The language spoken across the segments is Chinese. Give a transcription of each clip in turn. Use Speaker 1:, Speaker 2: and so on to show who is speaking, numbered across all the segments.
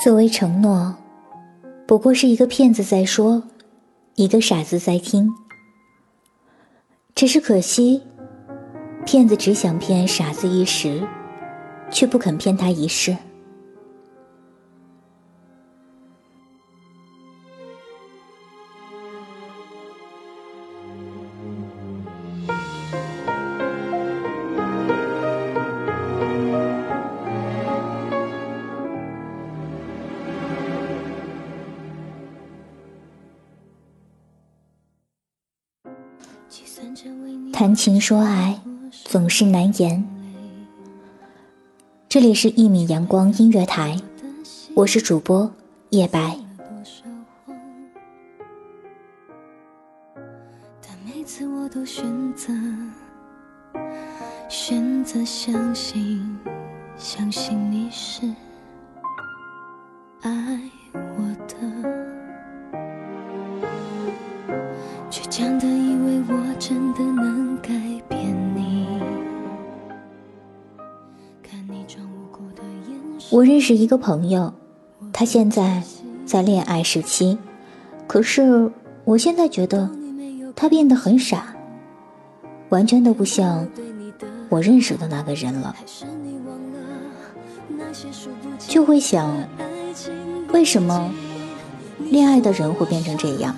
Speaker 1: 作为承诺，不过是一个骗子在说，一个傻子在听。只是可惜，骗子只想骗傻子一时，却不肯骗他一世。谈情说爱总是难言。这里是一米阳光音乐台，我是主播叶白。
Speaker 2: 但每次我都选择选择相信，相信你是爱我的，倔强的我
Speaker 1: 认识一个朋友，他现在在恋爱时期，可是我现在觉得他变得很傻，完全都不像我认识的那个人了。就会想，为什么恋爱的人会变成这样？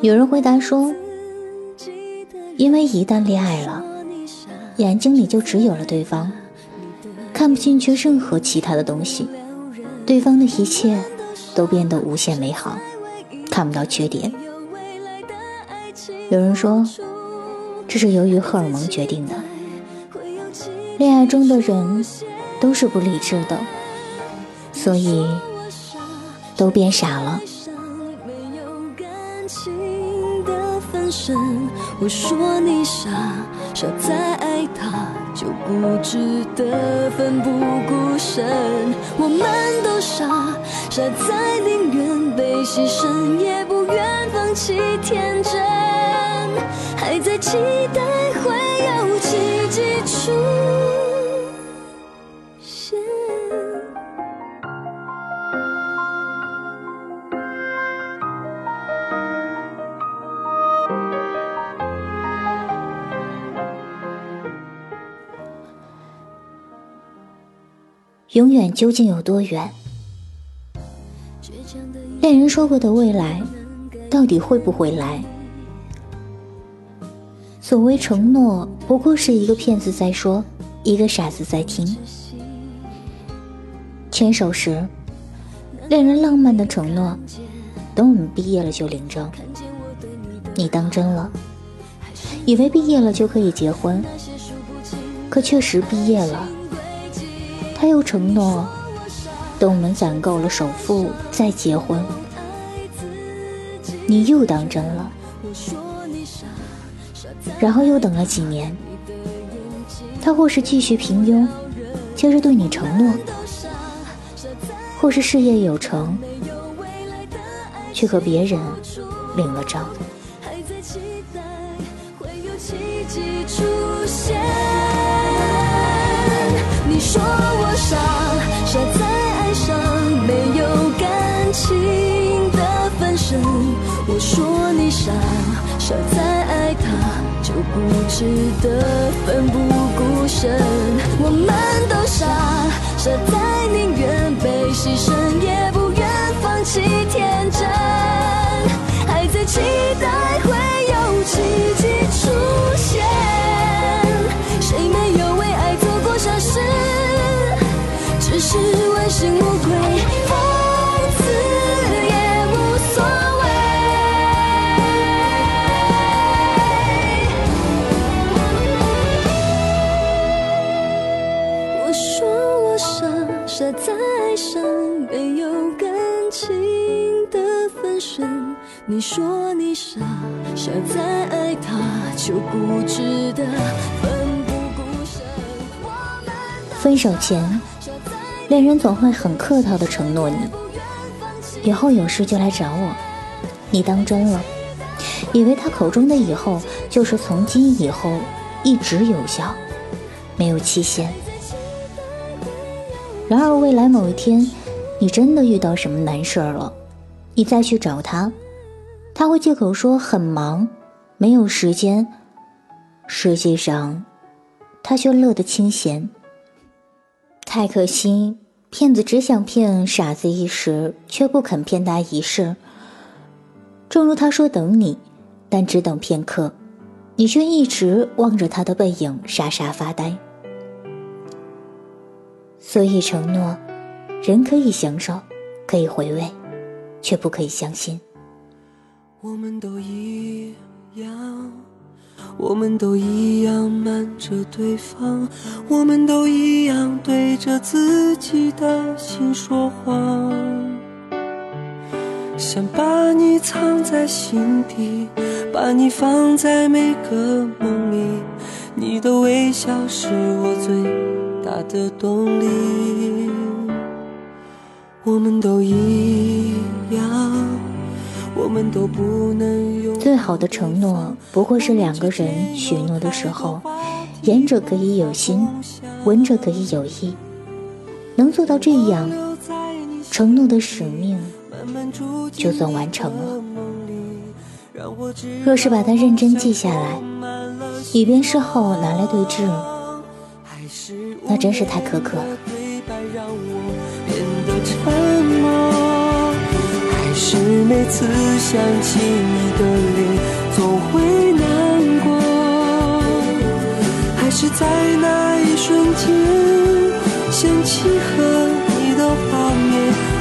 Speaker 1: 有人回答说，因为一旦恋爱了，眼睛里就只有了对方，看不进去任何其他的东西，对方的一切都变得无限美好，看不到缺点。
Speaker 2: 有
Speaker 1: 人说，这是由于荷尔蒙决定的。恋爱中的人都是不理智的，所以都变傻了。
Speaker 2: 我说你傻，傻在爱他就不值得奋不顾身。我们都傻，傻在宁愿被牺牲，也不愿放弃天真，还在期待会有奇迹出
Speaker 1: 永远究竟有多远？恋人说过的未来，到底会不会来？所谓承诺，不过是一个骗子在说，一个傻子在听。牵手时，恋人浪漫的承诺，等我们毕业了就领证。你当真了，以为毕业了就可以结婚，可确实毕业了。他又承诺，等我们攒够了首付再结婚。你又当真了，然后又等了几年。他或是继续平庸，接着对你承诺，或是事业有成，却和别人领了证。
Speaker 2: 他就不值得奋不顾身。我们都傻，傻在宁愿被牺牲，也不愿放弃天真。还在期待会有奇迹出现。谁没有为爱做过傻事？只是问心无爱上没有感情的分身。你说你傻，傻在爱他就固执的奋不顾身。
Speaker 1: 分手前，恋人总会很客套的承诺你，以后有事就来找我。你当真了，以为他口中的以后就是从今以后一直有效，没有期限。然而未来某一天，你真的遇到什么难事儿了，你再去找他，他会借口说很忙，没有时间。实际上，他却乐得清闲。太可惜，骗子只想骗傻子一时，却不肯骗他一世。正如他说等你，但只等片刻，你却一直望着他的背影傻傻发呆。所以承诺，人可以享受，可以回味，却不可以相信。
Speaker 3: 我们都一样，我们都一样瞒着对方，我们都一样对着自己的心说谎。想把你藏在心底，把你放在每个梦里。你的微笑是我最大的动力。我们都一样，我们都不能有
Speaker 1: 最好的承诺，不过是两个人许诺的时候，言者可以有心，闻者可以有意。能做到这样，承诺的使命。就算完成了。若是把它认真记下来，以便事后拿来对质，那真是太苛刻了。
Speaker 3: 还是每次想起你的脸，总会难过。还是在那一瞬间，想起和你的画面，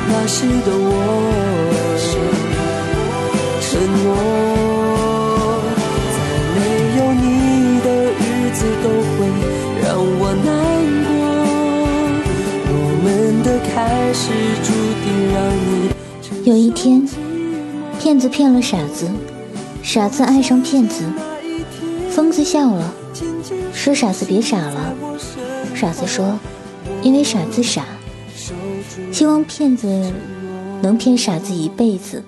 Speaker 3: 那时的我。
Speaker 1: 有一天，骗子骗了傻子，傻子爱上骗子，疯子笑了，说傻子别傻了。傻子说，因为傻子傻，希望骗子能骗傻子一辈子。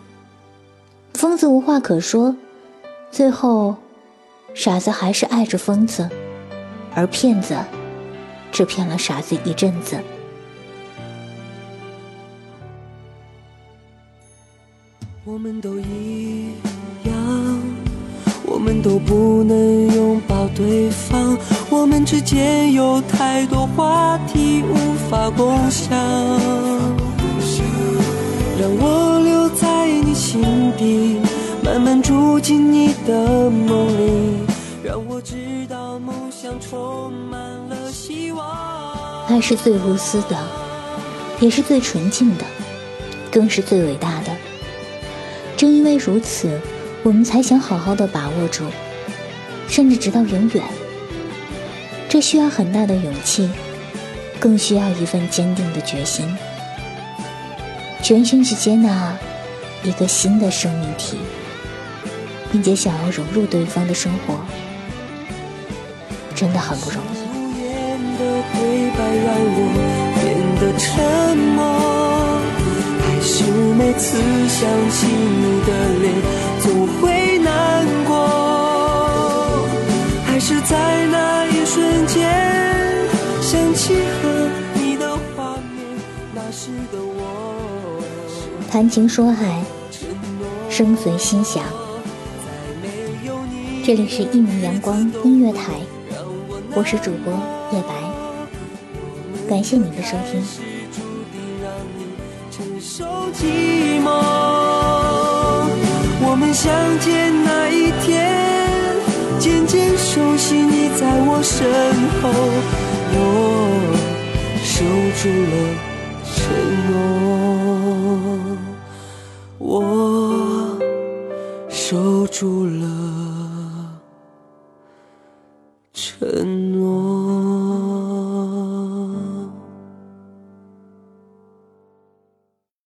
Speaker 1: 疯子无话可说，最后，傻子还是爱着疯子，而骗子只骗了傻子一阵子。
Speaker 3: 我们都一样，我们都不能拥抱对方，我们之间有太多话题无法共享。让我留在你心底，慢慢住进你的梦里，让我知道梦想充满了希望。
Speaker 1: 爱是最无私的，也是最纯净的，更是最伟大的。正因为如此，我们才想好好的把握住，甚至直到永远。这需要很大的勇气，更需要一份坚定的决心，全心去接纳一个新的生命体，并且想要融入对方的生活，真的很不容
Speaker 3: 易。是每次想起你的脸，总会难过。还是在那一瞬间，想起和你的画面，那时的我。
Speaker 1: 谈情说爱，生随心想。这里是一米阳光音乐台，我是主播叶白，感谢你的收听。
Speaker 3: 守寂寞，我们相见那一天，渐渐熟悉。你在我身后，我守住了承诺，我守住了。